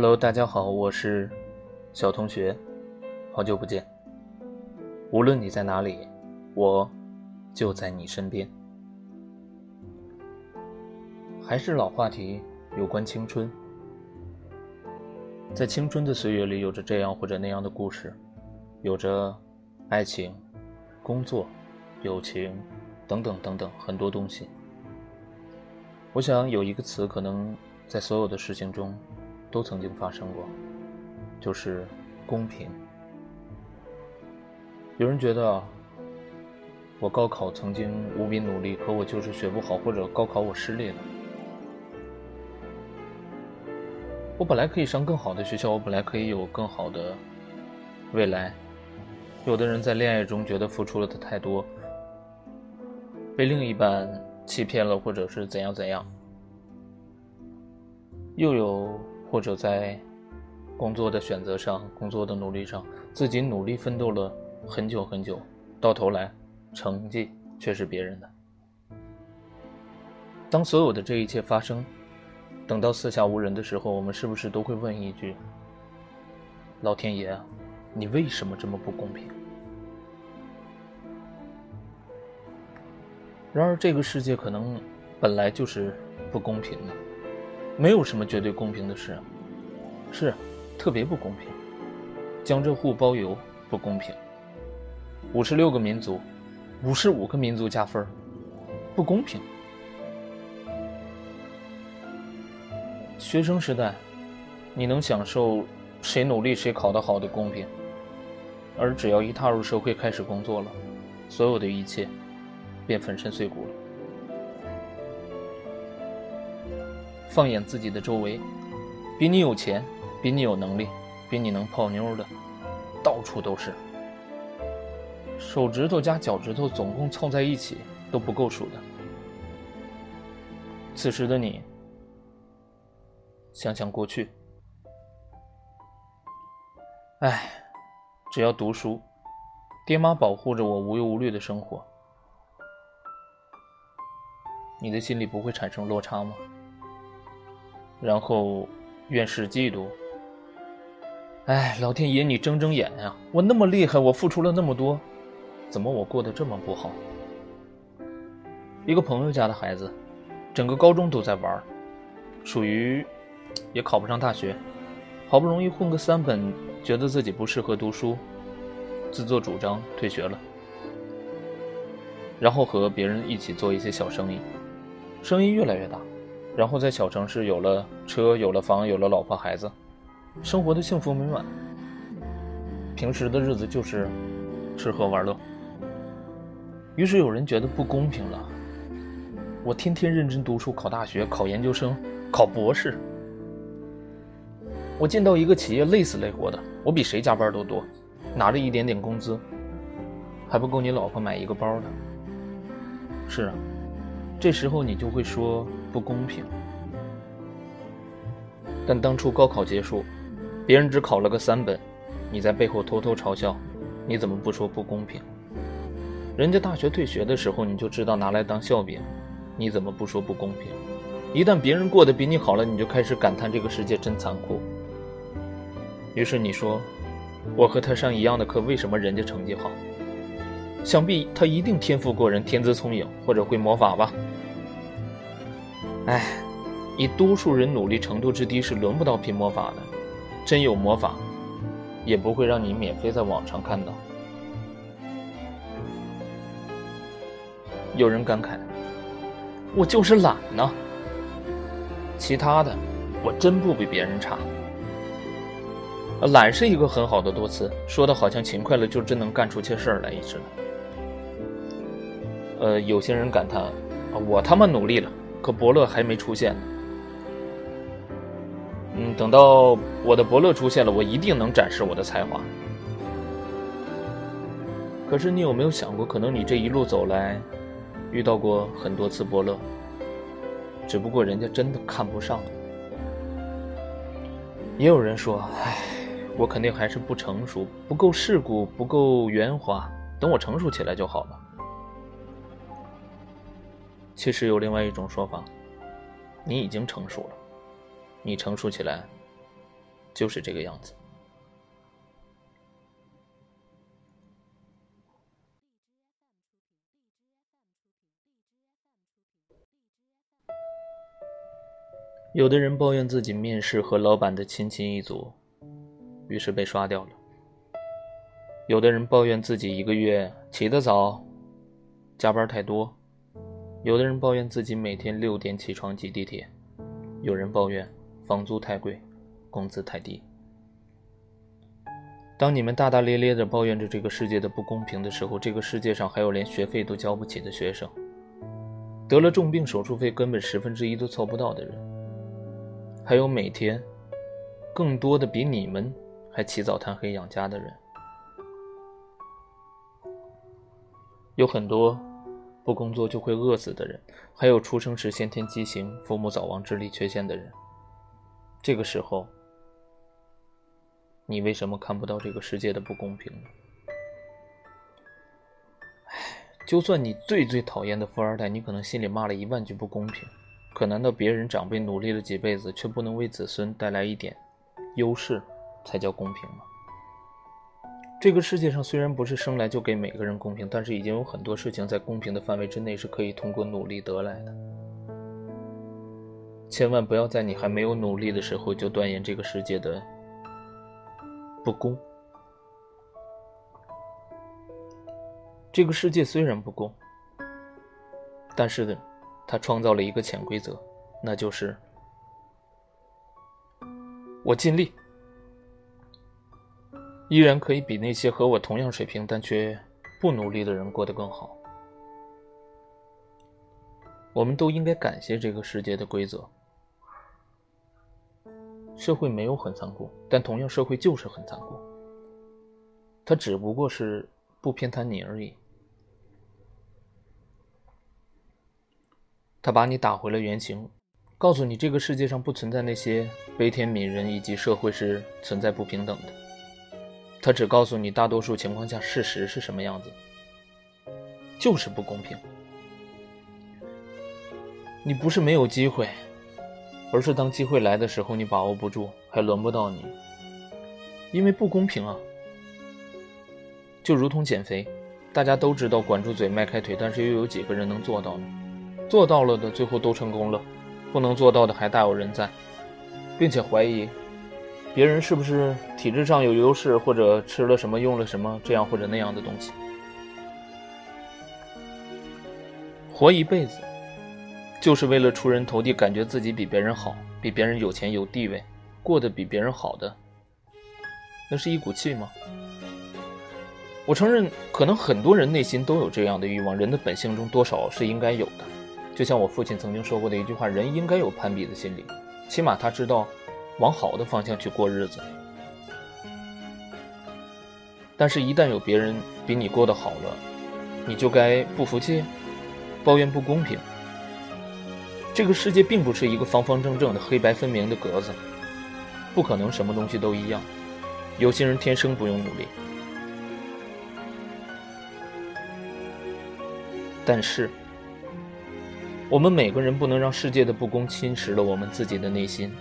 Hello，大家好，我是小同学，好久不见。无论你在哪里，我就在你身边。还是老话题，有关青春。在青春的岁月里，有着这样或者那样的故事，有着爱情、工作、友情等等等等很多东西。我想有一个词，可能在所有的事情中。都曾经发生过，就是公平。有人觉得我高考曾经无比努力，可我就是学不好，或者高考我失利了。我本来可以上更好的学校，我本来可以有更好的未来。有的人在恋爱中觉得付出了的太多，被另一半欺骗了，或者是怎样怎样。又有。或者在工作的选择上、工作的努力上，自己努力奋斗了很久很久，到头来成绩却是别人的。当所有的这一切发生，等到四下无人的时候，我们是不是都会问一句：“老天爷啊，你为什么这么不公平？”然而，这个世界可能本来就是不公平的。没有什么绝对公平的事，是特别不公平。江浙沪包邮不公平，五十六个民族，五十五个民族加分不公平。学生时代，你能享受谁努力谁考得好的公平，而只要一踏入社会开始工作了，所有的一切便粉身碎骨了。放眼自己的周围，比你有钱、比你有能力、比你能泡妞的，到处都是。手指头加脚趾头总共凑在一起都不够数的。此时的你，想想过去，哎，只要读书，爹妈保护着我无忧无虑的生活，你的心里不会产生落差吗？然后，怨世嫉妒。哎，老天爷，你睁睁眼呀！我那么厉害，我付出了那么多，怎么我过得这么不好？一个朋友家的孩子，整个高中都在玩，属于也考不上大学，好不容易混个三本，觉得自己不适合读书，自作主张退学了，然后和别人一起做一些小生意，生意越来越大。然后在小城市有了车，有了房，有了老婆孩子，生活的幸福美满。平时的日子就是吃喝玩乐。于是有人觉得不公平了。我天天认真读书，考大学，考研究生，考博士。我进到一个企业累死累活的，我比谁加班都多，拿着一点点工资，还不够你老婆买一个包的。是啊。这时候你就会说不公平，但当初高考结束，别人只考了个三本，你在背后偷偷嘲笑，你怎么不说不公平？人家大学退学的时候，你就知道拿来当笑柄，你怎么不说不公平？一旦别人过得比你好了，你就开始感叹这个世界真残酷。于是你说，我和他上一样的课，为什么人家成绩好？想必他一定天赋过人，天资聪颖，或者会魔法吧。哎，以多数人努力程度之低，是轮不到拼魔法的。真有魔法，也不会让你免费在网上看到。有人感慨：“我就是懒呢。”其他的，我真不比别人差。懒是一个很好的多词，说的好像勤快了就真能干出些事儿来似的。呃，有些人感叹：“我他妈努力了。”可伯乐还没出现。嗯，等到我的伯乐出现了，我一定能展示我的才华。可是你有没有想过，可能你这一路走来，遇到过很多次伯乐，只不过人家真的看不上。也有人说：“唉，我肯定还是不成熟，不够世故，不够圆滑，等我成熟起来就好了。”其实有另外一种说法，你已经成熟了，你成熟起来，就是这个样子。有的人抱怨自己面试和老板的亲戚一组，于是被刷掉了。有的人抱怨自己一个月起得早，加班太多；有的人抱怨自己每天六点起床挤地铁；有人抱怨房租太贵，工资太低。当你们大大咧咧地抱怨着这个世界的不公平的时候，这个世界上还有连学费都交不起的学生，得了重病手术费根本十分之一都凑不到的人，还有每天更多的比你们还起早贪黑养家的人。有很多不工作就会饿死的人，还有出生时先天畸形、父母早亡、智力缺陷的人。这个时候，你为什么看不到这个世界的不公平呢？唉，就算你最最讨厌的富二代，你可能心里骂了一万句不公平，可难道别人长辈努力了几辈子，却不能为子孙带来一点优势，才叫公平吗？这个世界上虽然不是生来就给每个人公平，但是已经有很多事情在公平的范围之内是可以通过努力得来的。千万不要在你还没有努力的时候就断言这个世界的不公。这个世界虽然不公，但是呢，它创造了一个潜规则，那就是我尽力。依然可以比那些和我同样水平但却不努力的人过得更好。我们都应该感谢这个世界的规则。社会没有很残酷，但同样社会就是很残酷。它只不过是不偏袒你而已。他把你打回了原形，告诉你这个世界上不存在那些悲天悯人，以及社会是存在不平等的。他只告诉你，大多数情况下事实是什么样子，就是不公平。你不是没有机会，而是当机会来的时候你把握不住，还轮不到你。因为不公平啊！就如同减肥，大家都知道管住嘴、迈开腿，但是又有几个人能做到呢？做到了的最后都成功了，不能做到的还大有人在，并且怀疑。别人是不是体质上有优势，或者吃了什么、用了什么这样或者那样的东西？活一辈子，就是为了出人头地，感觉自己比别人好，比别人有钱有地位，过得比别人好的，那是一股气吗？我承认，可能很多人内心都有这样的欲望，人的本性中多少是应该有的。就像我父亲曾经说过的一句话：“人应该有攀比的心理，起码他知道。”往好的方向去过日子，但是，一旦有别人比你过得好了，你就该不服气，抱怨不公平。这个世界并不是一个方方正正的、黑白分明的格子，不可能什么东西都一样。有些人天生不用努力，但是，我们每个人不能让世界的不公侵蚀了我们自己的内心。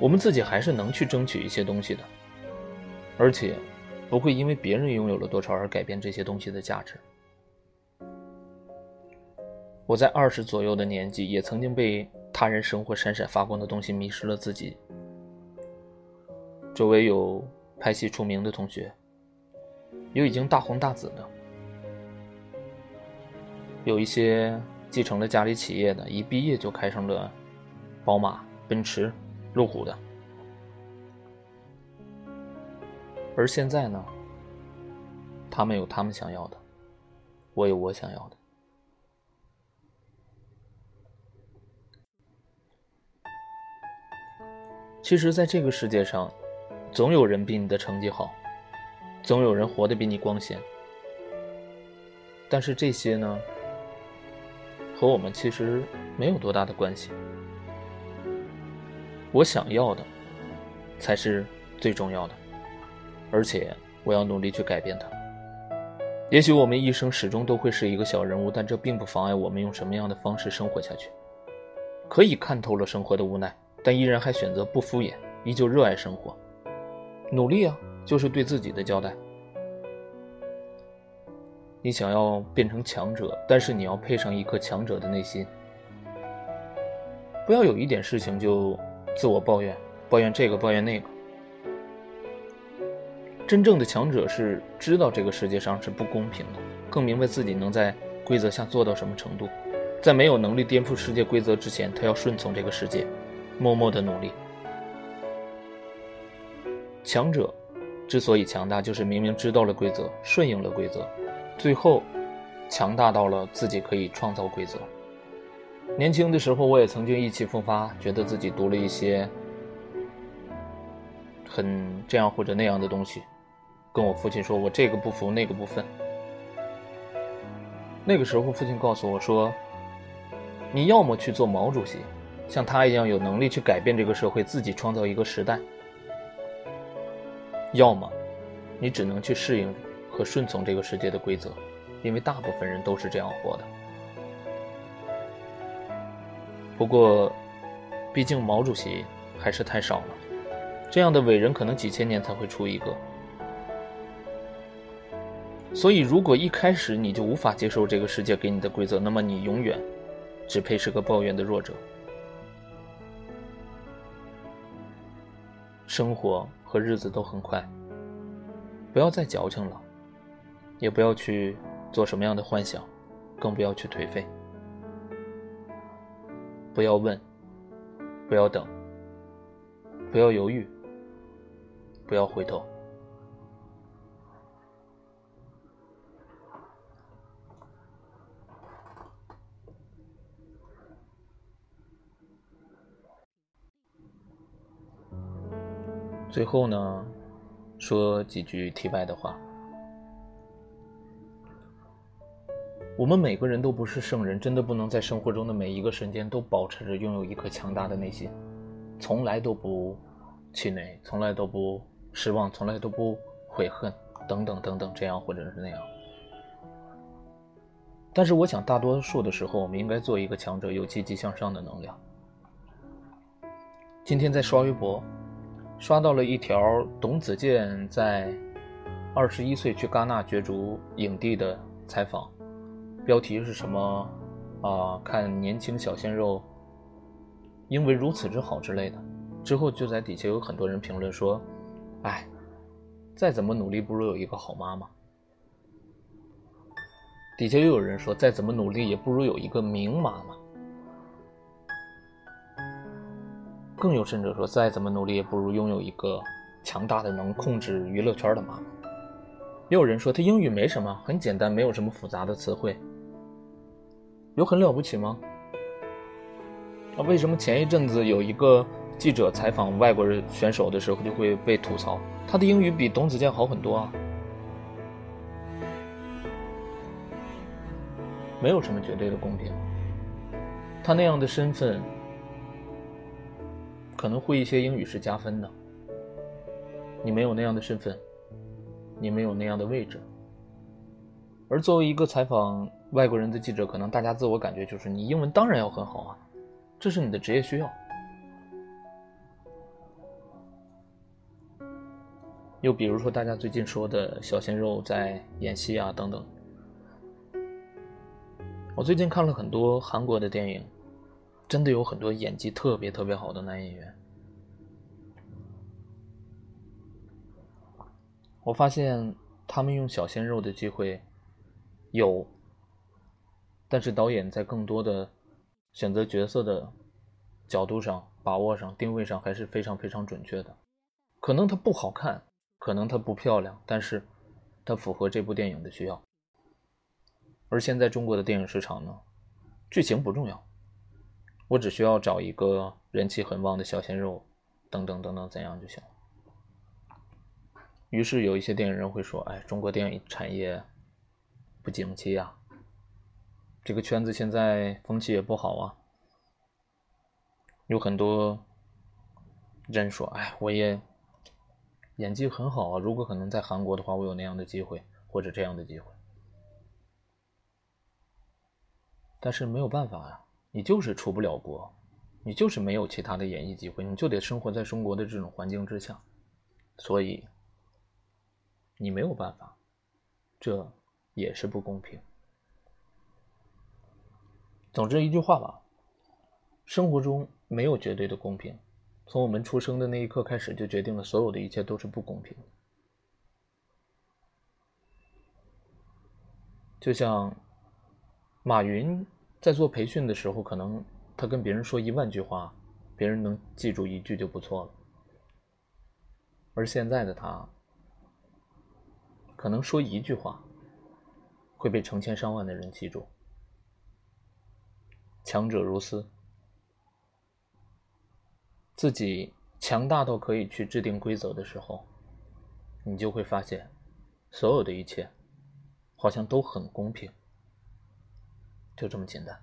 我们自己还是能去争取一些东西的，而且不会因为别人拥有了多少而改变这些东西的价值。我在二十左右的年纪，也曾经被他人生活闪闪发光的东西迷失了自己。周围有拍戏出名的同学，有已经大红大紫的，有一些继承了家里企业的，一毕业就开上了宝马、奔驰。路虎的，而现在呢？他们有他们想要的，我有我想要的。其实，在这个世界上，总有人比你的成绩好，总有人活得比你光鲜。但是这些呢，和我们其实没有多大的关系。我想要的，才是最重要的，而且我要努力去改变它。也许我们一生始终都会是一个小人物，但这并不妨碍我们用什么样的方式生活下去。可以看透了生活的无奈，但依然还选择不敷衍，依旧热爱生活。努力啊，就是对自己的交代。你想要变成强者，但是你要配上一颗强者的内心，不要有一点事情就自我抱怨，抱怨这个，抱怨那个。真正的强者是知道这个世界上是不公平的，更明白自己能在规则下做到什么程度。在没有能力颠覆世界规则之前，他要顺从这个世界，默默的努力。强者之所以强大，就是明明知道了规则，顺应了规则。最后，强大到了自己可以创造规则。年轻的时候，我也曾经意气风发，觉得自己读了一些很这样或者那样的东西，跟我父亲说：“我这个不服，那个不分。”那个时候，父亲告诉我说：“你要么去做毛主席，像他一样有能力去改变这个社会，自己创造一个时代；要么，你只能去适应。”和顺从这个世界的规则，因为大部分人都是这样活的。不过，毕竟毛主席还是太少了，这样的伟人可能几千年才会出一个。所以，如果一开始你就无法接受这个世界给你的规则，那么你永远只配是个抱怨的弱者。生活和日子都很快，不要再矫情了。也不要去做什么样的幻想，更不要去颓废。不要问，不要等，不要犹豫，不要回头。最后呢，说几句题外的话。我们每个人都不是圣人，真的不能在生活中的每一个瞬间都保持着拥有一颗强大的内心，从来都不气馁，从来都不失望，从来都不悔恨，等等等等，这样或者是那样。但是，我想大多数的时候，我们应该做一个强者，有积极向上的能量。今天在刷微博，刷到了一条董子健在二十一岁去戛纳角逐影帝的采访。标题是什么？啊，看年轻小鲜肉，因为如此之好之类的。之后就在底下有很多人评论说：“哎，再怎么努力不如有一个好妈妈。”底下又有人说：“再怎么努力也不如有一个名妈妈。”更有甚者说：“再怎么努力也不如拥有一个强大的能控制娱乐圈的妈妈。”也有人说：“他英语没什么，很简单，没有什么复杂的词汇。”有很了不起吗？啊，为什么前一阵子有一个记者采访外国人选手的时候就会被吐槽，他的英语比董子健好很多啊？没有什么绝对的公平。他那样的身份可能会一些英语是加分的，你没有那样的身份，你没有那样的位置。而作为一个采访外国人的记者，可能大家自我感觉就是你英文当然要很好啊，这是你的职业需要。又比如说大家最近说的小鲜肉在演戏啊等等，我最近看了很多韩国的电影，真的有很多演技特别特别好的男演员。我发现他们用小鲜肉的机会。有，但是导演在更多的选择角色的角度上、把握上、定位上还是非常非常准确的。可能它不好看，可能它不漂亮，但是它符合这部电影的需要。而现在中国的电影市场呢，剧情不重要，我只需要找一个人气很旺的小鲜肉，等等等等怎样就行了。于是有一些电影人会说：“哎，中国电影产业。”不景气呀，这个圈子现在风气也不好啊。有很多人说：“哎，我也演技很好啊，如果可能在韩国的话，我有那样的机会或者这样的机会。”但是没有办法呀，你就是出不了国，你就是没有其他的演艺机会，你就得生活在中国的这种环境之下，所以你没有办法，这也是不公平。总之一句话吧，生活中没有绝对的公平，从我们出生的那一刻开始，就决定了所有的一切都是不公平。就像马云在做培训的时候，可能他跟别人说一万句话，别人能记住一句就不错了。而现在的他，可能说一句话，会被成千上万的人记住。强者如斯，自己强大到可以去制定规则的时候，你就会发现，所有的一切。好像都很公平，就这么简单。